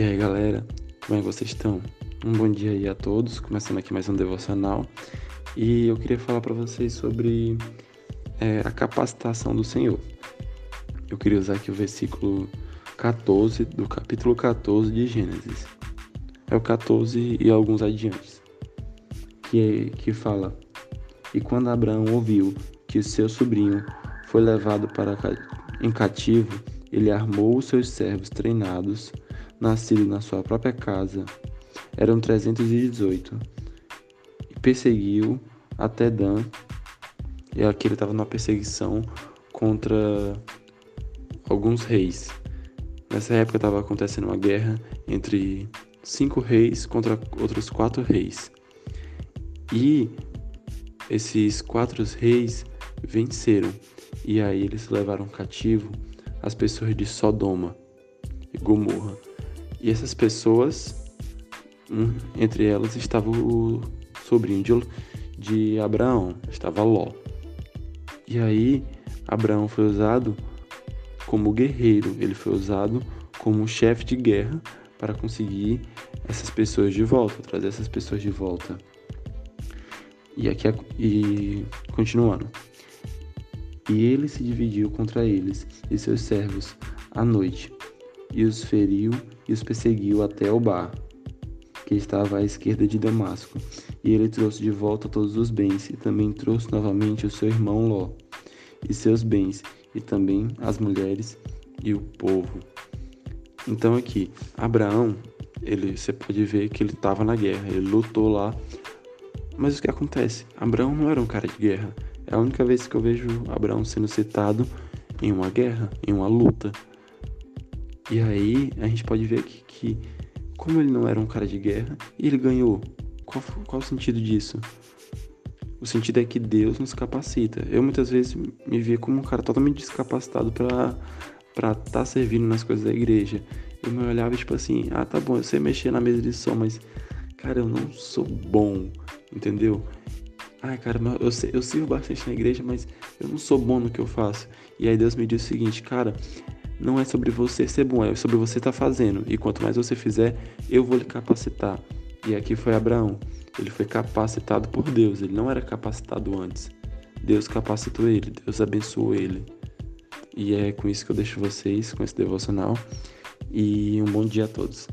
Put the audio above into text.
E aí galera, como é que vocês estão? Um bom dia aí a todos, começando aqui mais um devocional. E eu queria falar para vocês sobre é, a capacitação do Senhor. Eu queria usar aqui o versículo 14 do capítulo 14 de Gênesis. É o 14 e alguns adiantes. Que, é, que fala: E quando Abraão ouviu que seu sobrinho foi levado para em cativo, ele armou os seus servos treinados nascido na sua própria casa, eram 318, e perseguiu até Dan, e aqui ele estava numa perseguição contra alguns reis. Nessa época estava acontecendo uma guerra entre cinco reis contra outros quatro reis. E esses quatro reis venceram. E aí eles levaram cativo as pessoas de Sodoma e Gomorra. E essas pessoas, um, entre elas estava o sobrinho de, de Abraão, estava Ló. E aí Abraão foi usado como guerreiro, ele foi usado como chefe de guerra para conseguir essas pessoas de volta, trazer essas pessoas de volta. E aqui e continuando. E ele se dividiu contra eles e seus servos à noite, e os feriu e os perseguiu até o bar, que estava à esquerda de Damasco. E ele trouxe de volta todos os bens, e também trouxe novamente o seu irmão Ló, e seus bens, e também as mulheres e o povo. Então aqui, Abraão, ele, você pode ver que ele estava na guerra, ele lutou lá. Mas o que acontece? Abraão não era um cara de guerra. É a única vez que eu vejo Abraão sendo citado em uma guerra, em uma luta. E aí a gente pode ver que, que como ele não era um cara de guerra, ele ganhou. Qual, qual o sentido disso? O sentido é que Deus nos capacita. Eu muitas vezes me via como um cara totalmente descapacitado para para estar tá servindo nas coisas da igreja. Eu me olhava tipo assim, ah, tá bom, eu sei mexer na mesa de som, mas cara, eu não sou bom, entendeu? Ai, cara, eu, eu sirvo bastante na igreja, mas eu não sou bom no que eu faço. E aí Deus me disse o seguinte, cara, não é sobre você ser bom, é sobre você estar tá fazendo. E quanto mais você fizer, eu vou lhe capacitar. E aqui foi Abraão. Ele foi capacitado por Deus, ele não era capacitado antes. Deus capacitou ele, Deus abençoou ele. E é com isso que eu deixo vocês, com esse devocional. E um bom dia a todos.